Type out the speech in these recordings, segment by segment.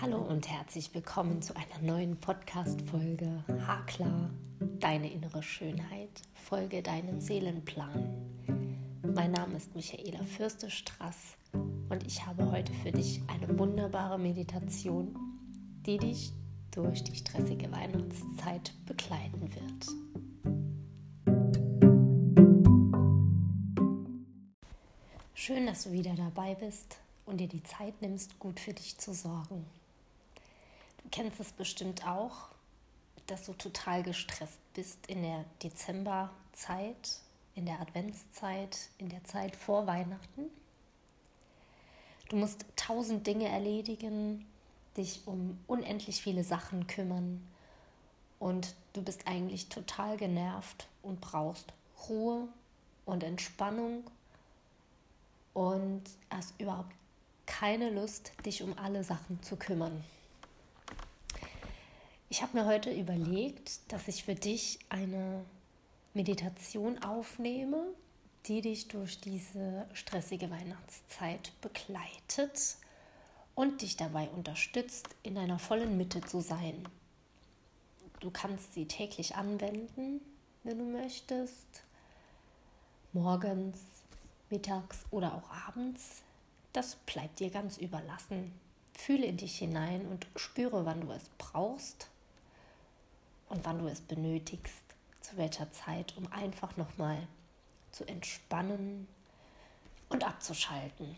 Hallo und herzlich willkommen zu einer neuen Podcast-Folge Haarklar, deine innere Schönheit, folge deinem Seelenplan. Mein Name ist Michaela Fürstestrass und ich habe heute für dich eine wunderbare Meditation, die dich durch die stressige Weihnachtszeit begleiten wird. Schön, dass du wieder dabei bist und dir die Zeit nimmst, gut für dich zu sorgen. Kennst es bestimmt auch, dass du total gestresst bist in der Dezemberzeit, in der Adventszeit, in der Zeit vor Weihnachten. Du musst tausend Dinge erledigen, dich um unendlich viele Sachen kümmern und du bist eigentlich total genervt und brauchst Ruhe und Entspannung und hast überhaupt keine Lust, dich um alle Sachen zu kümmern. Ich habe mir heute überlegt, dass ich für dich eine Meditation aufnehme, die dich durch diese stressige Weihnachtszeit begleitet und dich dabei unterstützt, in deiner vollen Mitte zu sein. Du kannst sie täglich anwenden, wenn du möchtest, morgens, mittags oder auch abends. Das bleibt dir ganz überlassen. Fühle in dich hinein und spüre, wann du es brauchst und wann du es benötigst, zu welcher Zeit, um einfach nochmal zu entspannen und abzuschalten.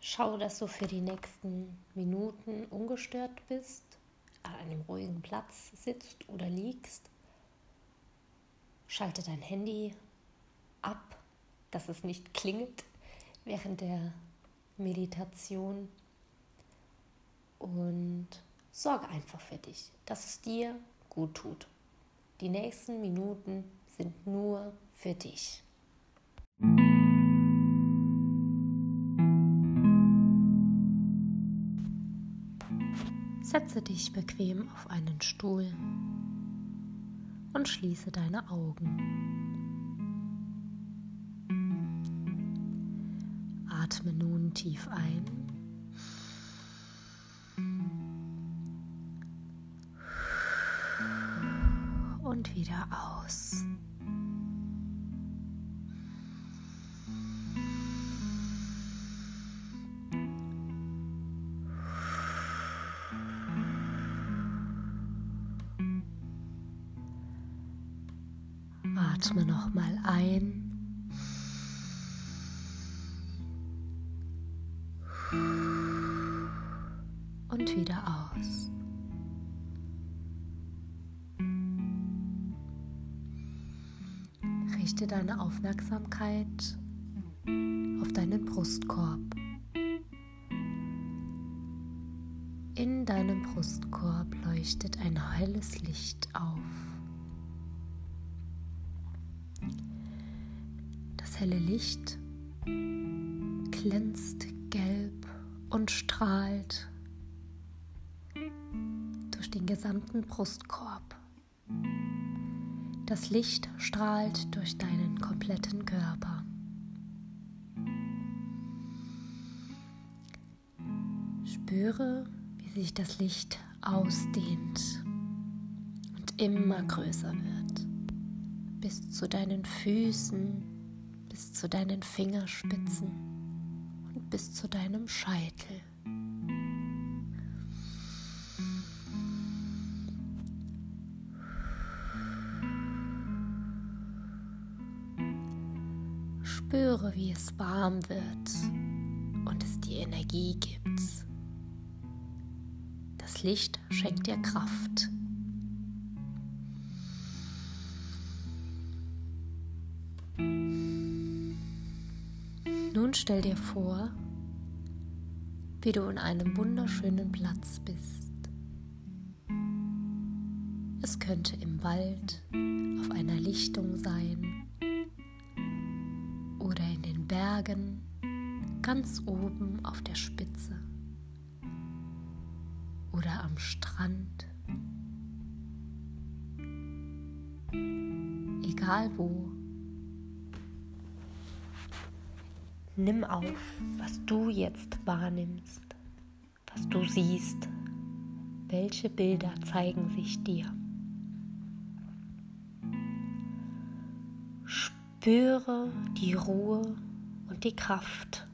Schau, dass du für die nächsten Minuten ungestört bist, an einem ruhigen Platz sitzt oder liegst. Schalte dein Handy ab, dass es nicht klingelt während der Meditation und sorge einfach für dich, dass es dir gut tut. Die nächsten Minuten sind nur für dich. Setze dich bequem auf einen Stuhl und schließe deine Augen. Atme nun tief ein und wieder aus. Atme nochmal ein. Und wieder aus. Richte deine Aufmerksamkeit auf deinen Brustkorb. In deinem Brustkorb leuchtet ein helles Licht auf. helle Licht glänzt gelb und strahlt durch den gesamten Brustkorb. Das Licht strahlt durch deinen kompletten Körper. Spüre, wie sich das Licht ausdehnt und immer größer wird, bis zu deinen Füßen, bis zu deinen Fingerspitzen und bis zu deinem Scheitel. Spüre, wie es warm wird und es dir Energie gibt. Das Licht schenkt dir Kraft. Nun stell dir vor, wie du in einem wunderschönen Platz bist. Es könnte im Wald, auf einer Lichtung sein Bergen, ganz oben auf der Spitze oder am Strand. Egal wo. Nimm auf, was du jetzt wahrnimmst, was du siehst, welche Bilder zeigen sich dir. Spüre die Ruhe und die Kraft.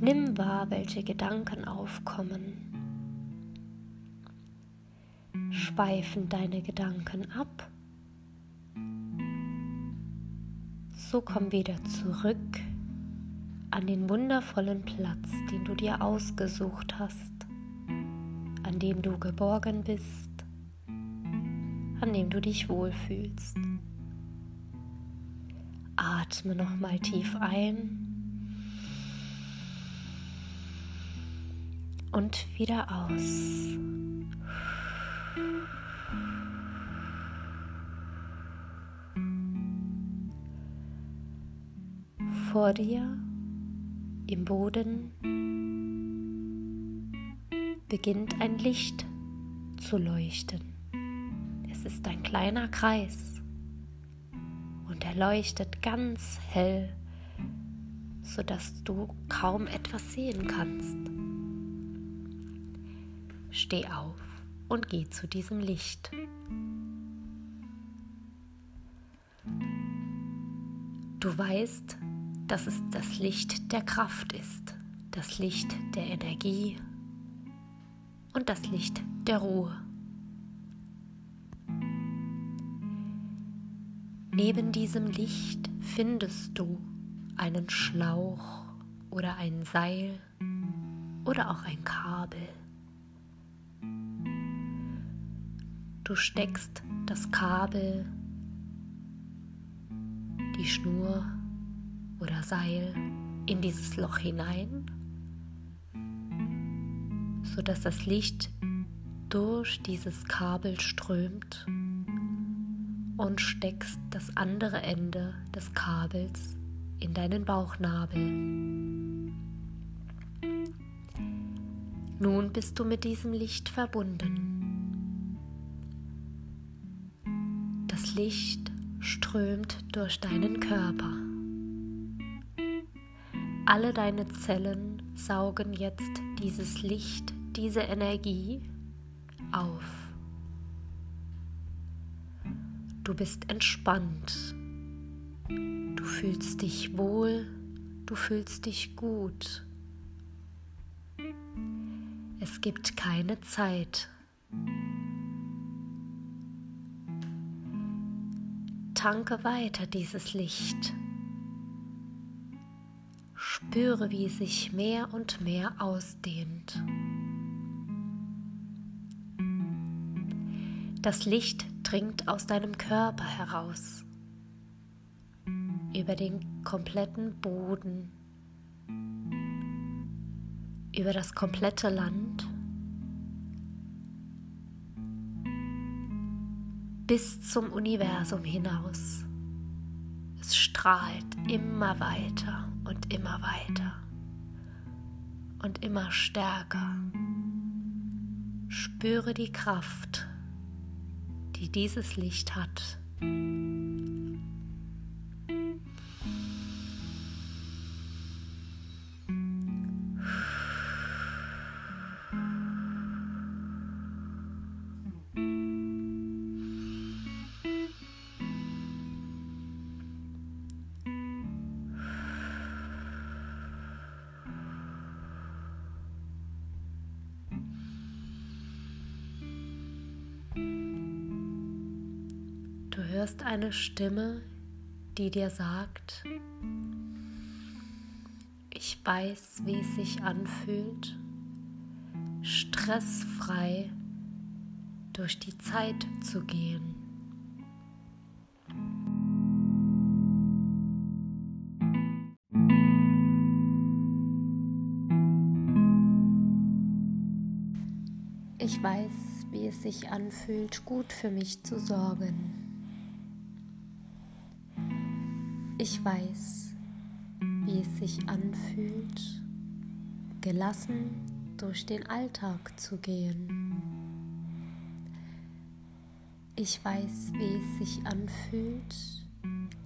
Nimm wahr, welche Gedanken aufkommen. Schweifen deine Gedanken ab? So komm wieder zurück an den wundervollen Platz, den du dir ausgesucht hast, an dem du geborgen bist, an dem du dich wohlfühlst. Atme nochmal tief ein und wieder aus. Vor dir im Boden beginnt ein Licht zu leuchten. Es ist ein kleiner Kreis und er leuchtet ganz hell, sodass du kaum etwas sehen kannst. Steh auf und geh zu diesem Licht. Du weißt, dass es das Licht der Kraft ist, das Licht der Energie und das Licht der Ruhe. Neben diesem Licht findest du einen Schlauch oder ein Seil oder auch ein Kabel. Du steckst das Kabel, die Schnur oder Seil in dieses Loch hinein, sodass das Licht durch dieses Kabel strömt und steckst das andere Ende des Kabels in deinen Bauchnabel. Nun bist du mit diesem Licht verbunden. Das Licht strömt durch deinen Körper. Alle deine Zellen saugen jetzt dieses Licht, diese Energie auf. Du bist entspannt. Du fühlst dich wohl, du fühlst dich gut. Es gibt keine Zeit. Tanke weiter dieses Licht. Spüre, wie es sich mehr und mehr ausdehnt. Das Licht dringt aus deinem Körper heraus, über den kompletten Boden, über das komplette Land, bis zum Universum hinaus. Es strahlt immer weiter und immer weiter und immer stärker. Spüre die Kraft, die dieses Licht hat. Hörst eine Stimme, die dir sagt, ich weiß, wie es sich anfühlt, stressfrei durch die Zeit zu gehen. Ich weiß, wie es sich anfühlt, gut für mich zu sorgen. Ich weiß, wie es sich anfühlt, gelassen durch den Alltag zu gehen. Ich weiß, wie es sich anfühlt,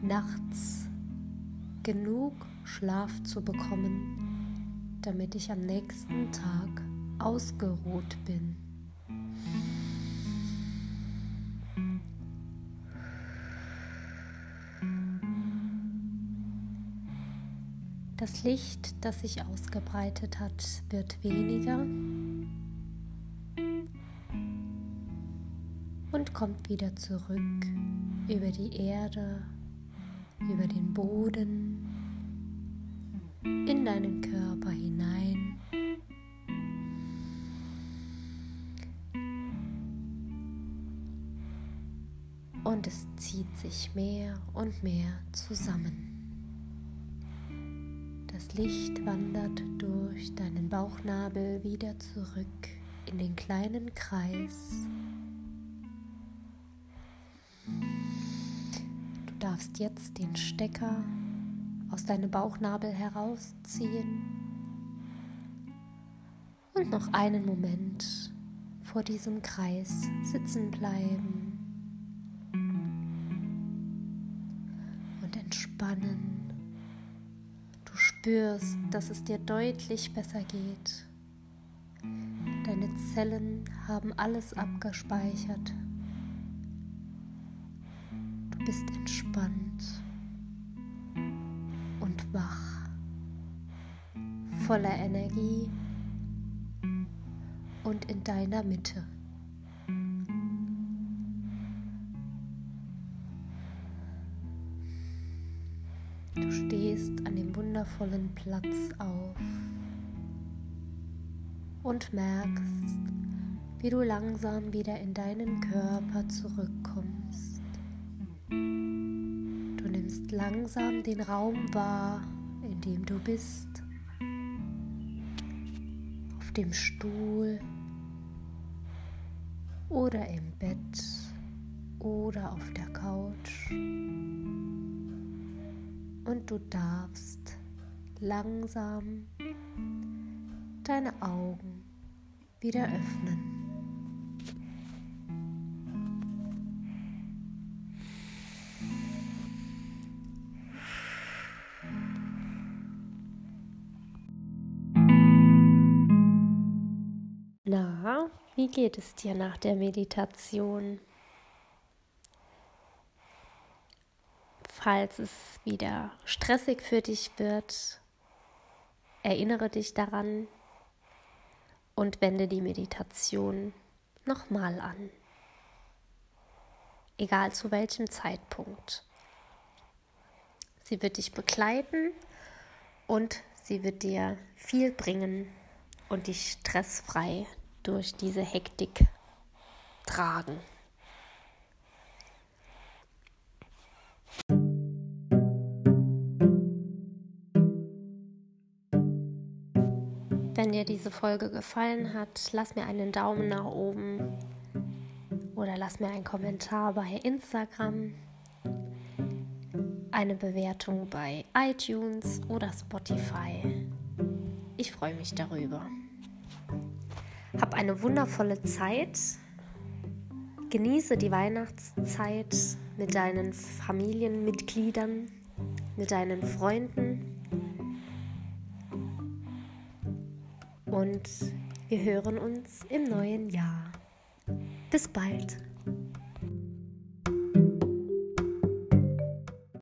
nachts genug Schlaf zu bekommen, damit ich am nächsten Tag ausgeruht bin. Das Licht, das sich ausgebreitet hat, wird weniger und kommt wieder zurück über die Erde, über den Boden, in deinen Körper hinein. Und es zieht sich mehr und mehr zusammen. Das Licht wandert durch deinen Bauchnabel wieder zurück in den kleinen Kreis. Du darfst jetzt den Stecker aus deinem Bauchnabel herausziehen und noch einen Moment vor diesem Kreis sitzen bleiben und entspannen spürst, dass es dir deutlich besser geht. Deine Zellen haben alles abgespeichert. Du bist entspannt und wach, voller Energie und in deiner Mitte. Du stehst an wundervollen Platz auf und merkst, wie du langsam wieder in deinen Körper zurückkommst. Du nimmst langsam den Raum wahr, in dem du bist. Auf dem Stuhl oder im Bett oder auf der Couch und du darfst langsam deine Augen wieder öffnen. Na, wie geht es dir nach der Meditation? falls es wieder stressig für dich wird, erinnere dich daran und wende die Meditation nochmal an. Egal zu welchem Zeitpunkt. Sie wird dich begleiten und sie wird dir viel bringen und dich stressfrei durch diese Hektik tragen. Wenn dir diese Folge gefallen hat, lass mir einen Daumen nach oben oder lass mir einen Kommentar bei Instagram, eine Bewertung bei iTunes oder Spotify. Ich freue mich darüber. Hab eine wundervolle Zeit. Genieße die Weihnachtszeit mit deinen Familienmitgliedern, mit deinen Freunden und wir hören uns im neuen Jahr. Bis bald.